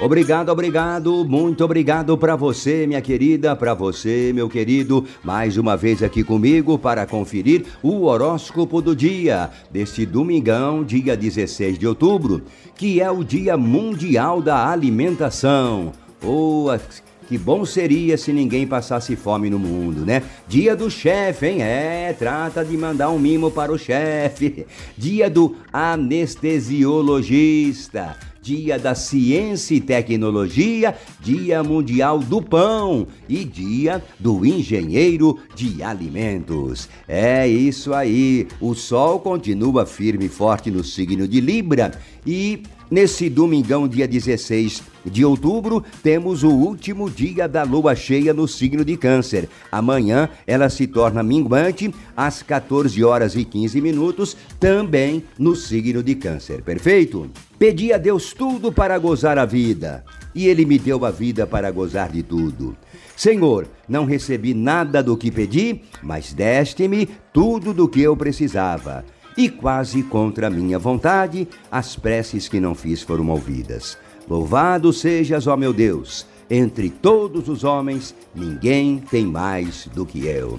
Obrigado, obrigado, muito obrigado para você, minha querida, para você, meu querido, mais uma vez aqui comigo para conferir o horóscopo do dia, deste domingão, dia 16 de outubro, que é o Dia Mundial da Alimentação. Oh, que bom seria se ninguém passasse fome no mundo, né? Dia do chefe, hein? É, trata de mandar um mimo para o chefe. Dia do anestesiologista. Dia da Ciência e Tecnologia, Dia Mundial do Pão e Dia do Engenheiro de Alimentos. É isso aí. O sol continua firme e forte no signo de Libra e Nesse domingão, dia 16 de outubro, temos o último dia da lua cheia no signo de Câncer. Amanhã ela se torna minguante às 14 horas e 15 minutos, também no signo de Câncer. Perfeito? Pedi a Deus tudo para gozar a vida, e ele me deu a vida para gozar de tudo. Senhor, não recebi nada do que pedi, mas deste-me tudo do que eu precisava e quase contra minha vontade, as preces que não fiz foram ouvidas. Louvado sejas, ó meu Deus, entre todos os homens, ninguém tem mais do que eu.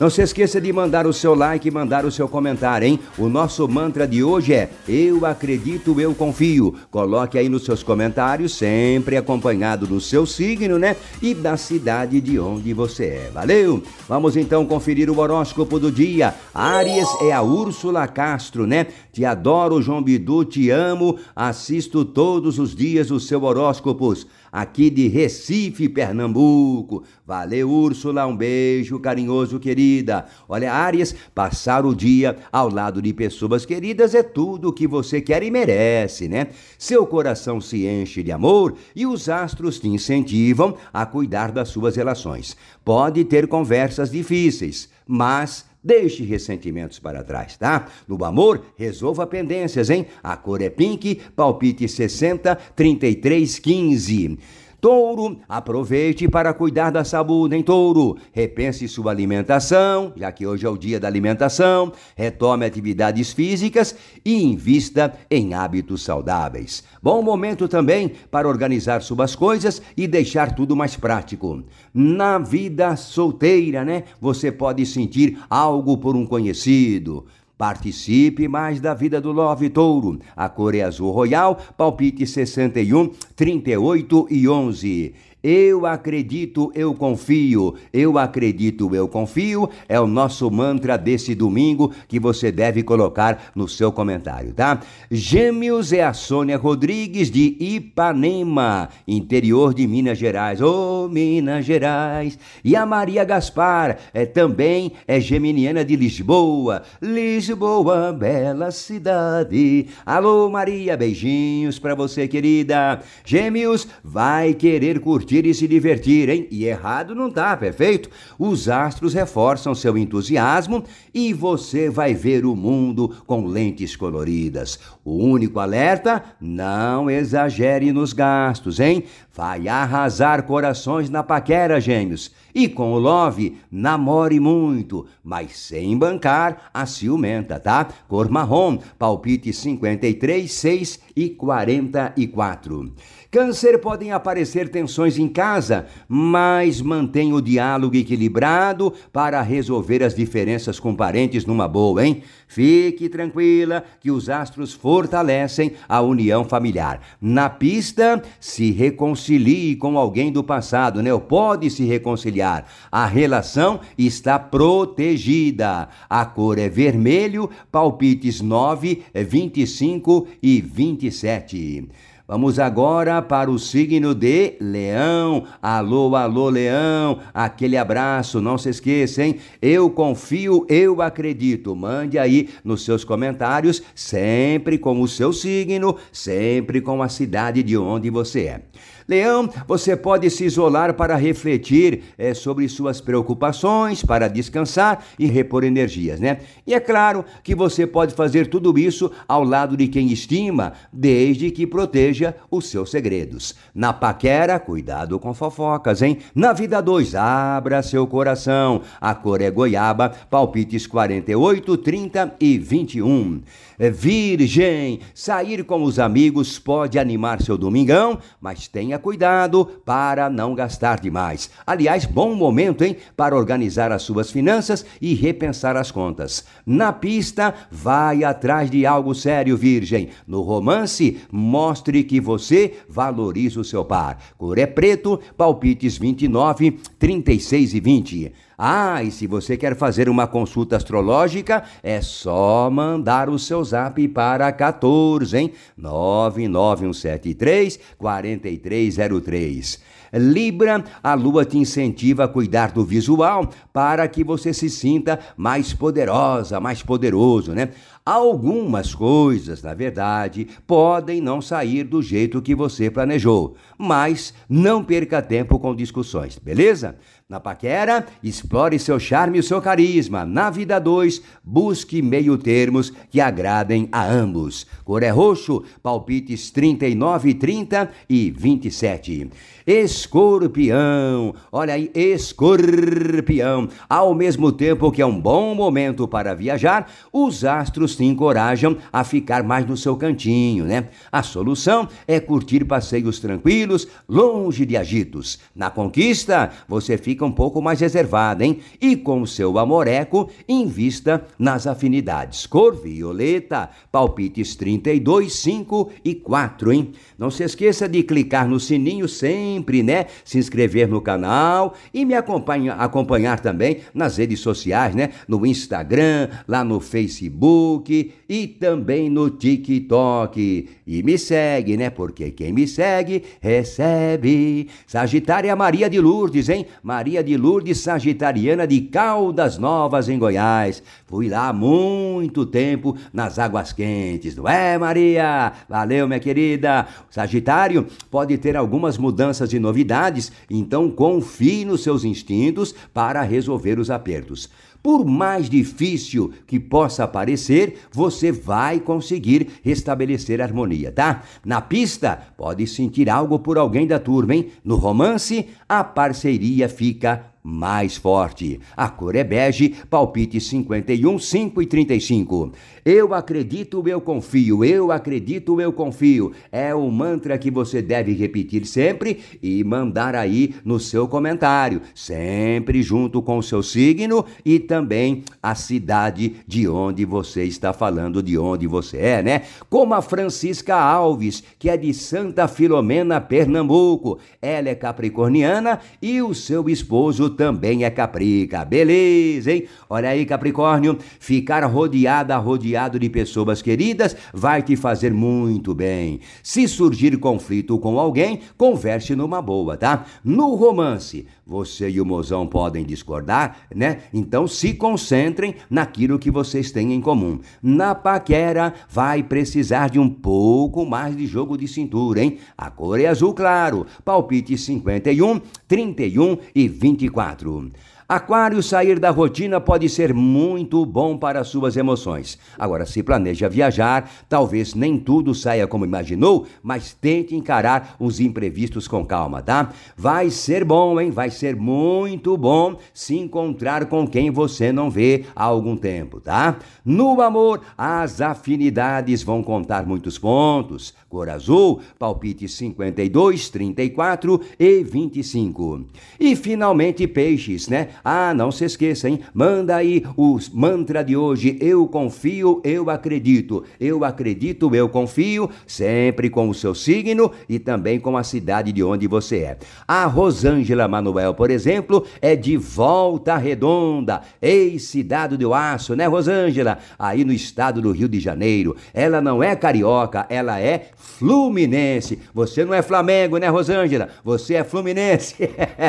Não se esqueça de mandar o seu like e mandar o seu comentário, hein? O nosso mantra de hoje é Eu acredito, eu confio. Coloque aí nos seus comentários, sempre acompanhado do seu signo, né? E da cidade de onde você é. Valeu? Vamos então conferir o horóscopo do dia. Áries é a Úrsula Castro, né? Te adoro, João Bidu, te amo. Assisto todos os dias os seus horóscopos aqui de Recife, Pernambuco. Valeu, Úrsula, um beijo carinhoso, querida. Olha, Áries, passar o dia ao lado de pessoas queridas é tudo o que você quer e merece, né? Seu coração se enche de amor e os astros te incentivam a cuidar das suas relações. Pode ter conversas difíceis, mas Deixe ressentimentos para trás, tá? No amor, resolva pendências, hein? A cor é pink, palpite 60 33 15. Touro, aproveite para cuidar da saúde, hein, touro? Repense sua alimentação, já que hoje é o dia da alimentação, retome atividades físicas e invista em hábitos saudáveis. Bom momento também para organizar suas coisas e deixar tudo mais prático. Na vida solteira, né? Você pode sentir algo por um conhecido Participe mais da vida do Love Touro. A cor é azul royal, palpite 61, 38 e 11. Eu acredito, eu confio. Eu acredito, eu confio. É o nosso mantra desse domingo que você deve colocar no seu comentário, tá? Gêmeos é a Sônia Rodrigues de Ipanema, interior de Minas Gerais. Ô, oh, Minas Gerais. E a Maria Gaspar é também é geminiana de Lisboa. Lisboa, bela cidade. Alô, Maria, beijinhos para você, querida. Gêmeos, vai querer curtir curtir e se divertir, hein? E errado não tá, perfeito? Os astros reforçam seu entusiasmo e você vai ver o mundo com lentes coloridas. O único alerta: não exagere nos gastos, hein? Vai arrasar corações na paquera, gêmeos. E com o Love, namore muito, mas sem bancar a ciumenta, tá? Cor marrom, palpite 53, 6 e 44. Câncer podem aparecer tensões em casa, mas mantenha o diálogo equilibrado para resolver as diferenças com parentes numa boa, hein? Fique tranquila que os astros fortalecem a união familiar. Na pista, se reconcilie com alguém do passado, né? Pode se reconciliar. A relação está protegida. A cor é vermelho, palpites 9, 25 e 27. Vamos agora para o signo de Leão. Alô, alô, Leão. Aquele abraço, não se esqueça, hein? Eu confio, eu acredito. Mande aí nos seus comentários, sempre com o seu signo, sempre com a cidade de onde você é. Leão, você pode se isolar para refletir é, sobre suas preocupações, para descansar e repor energias, né? E é claro que você pode fazer tudo isso ao lado de quem estima, desde que proteja os seus segredos. Na paquera, cuidado com fofocas, hein? Na vida 2, abra seu coração. A cor é goiaba, palpites 48, 30 e 21. É virgem, sair com os amigos pode animar seu domingão, mas tenha cuidado para não gastar demais. Aliás, bom momento, hein, para organizar as suas finanças e repensar as contas. Na pista, vai atrás de algo sério, virgem. No romance, mostre que você valoriza o seu par. Cor é preto, palpites 29, 36 e 20. Ah, e se você quer fazer uma consulta astrológica, é só mandar o seu zap para 14, hein? 99173 4303. Libra, a lua te incentiva a cuidar do visual para que você se sinta mais poderosa, mais poderoso, né? Algumas coisas, na verdade, podem não sair do jeito que você planejou, mas não perca tempo com discussões, beleza? Na paquera, explore seu charme e seu carisma. Na vida 2, busque meio termos que agradem a ambos. Cor é roxo, palpites 39, 30 e 27. Escorpião, olha aí, escorpião. Ao mesmo tempo que é um bom momento para viajar, os astros te encorajam a ficar mais no seu cantinho, né? A solução é curtir passeios tranquilos, longe de agitos. Na conquista, você fica fica um pouco mais reservada, hein? E com seu amoreco, invista nas afinidades. Cor violeta, palpites 32, 5 e 4, hein? Não se esqueça de clicar no sininho sempre, né? Se inscrever no canal e me acompanha, acompanhar também nas redes sociais, né? No Instagram, lá no Facebook e também no TikTok. E me segue, né? Porque quem me segue recebe. Sagitária Maria de Lourdes, hein? Maria Maria de Lourdes Sagitariana de Caldas Novas, em Goiás. Fui lá há muito tempo nas águas quentes, não é, Maria? Valeu, minha querida. Sagitário pode ter algumas mudanças e novidades, então confie nos seus instintos para resolver os apertos. Por mais difícil que possa parecer, você vai conseguir restabelecer a harmonia, tá? Na pista, pode sentir algo por alguém da turma, hein? No romance, a parceria fica mais forte. A cor é bege, palpite 51, 5 e 35. Eu acredito, eu confio, eu acredito, eu confio. É o mantra que você deve repetir sempre e mandar aí no seu comentário, sempre junto com o seu signo e também a cidade de onde você está falando, de onde você é, né? Como a Francisca Alves, que é de Santa Filomena, Pernambuco. Ela é capricorniana e o seu esposo também é caprica. Beleza, hein? Olha aí, Capricórnio, ficar rodeada, rodeado de pessoas queridas vai te fazer muito bem. Se surgir conflito com alguém, converse numa boa, tá? No romance, você e o mozão podem discordar, né? Então se concentrem naquilo que vocês têm em comum. Na paquera, vai precisar de um pouco mais de jogo de cintura, hein? A cor é azul claro, palpite 51, 31 e 24. Aquário, sair da rotina pode ser muito bom para suas emoções. Agora, se planeja viajar, talvez nem tudo saia como imaginou, mas tente encarar os imprevistos com calma, tá? Vai ser bom, hein? Vai ser muito bom se encontrar com quem você não vê há algum tempo, tá? No amor, as afinidades vão contar muitos pontos. Cor azul, palpite 52, 34 e 25. E finalmente, peixes, né? Ah, não se esqueça, hein? Manda aí o mantra de hoje. Eu confio, eu acredito. Eu acredito, eu confio, sempre com o seu signo e também com a cidade de onde você é. A Rosângela Manuel, por exemplo, é de Volta Redonda, ex-cidade do Aço, né, Rosângela? Aí no estado do Rio de Janeiro. Ela não é carioca, ela é fluminense. Você não é Flamengo, né, Rosângela? Você é fluminense.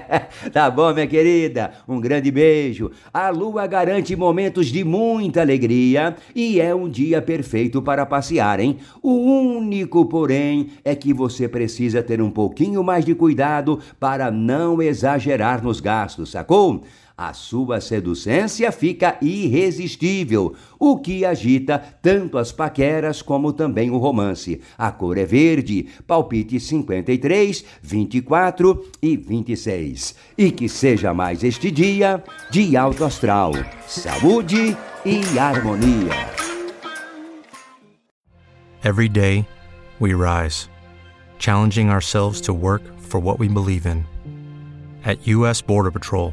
tá bom, minha querida? Um grande beijo. A lua garante momentos de muita alegria e é um dia perfeito para passear, hein? O único, porém, é que você precisa ter um pouquinho mais de cuidado para não exagerar nos gastos, sacou? A sua seducência fica irresistível, o que agita tanto as paqueras como também o romance. A cor é verde, palpite 53, 24 e 26. E que seja mais este dia de alto astral, saúde e harmonia. Every day, we rise, challenging ourselves to work for what we believe in. At U.S. Border Patrol,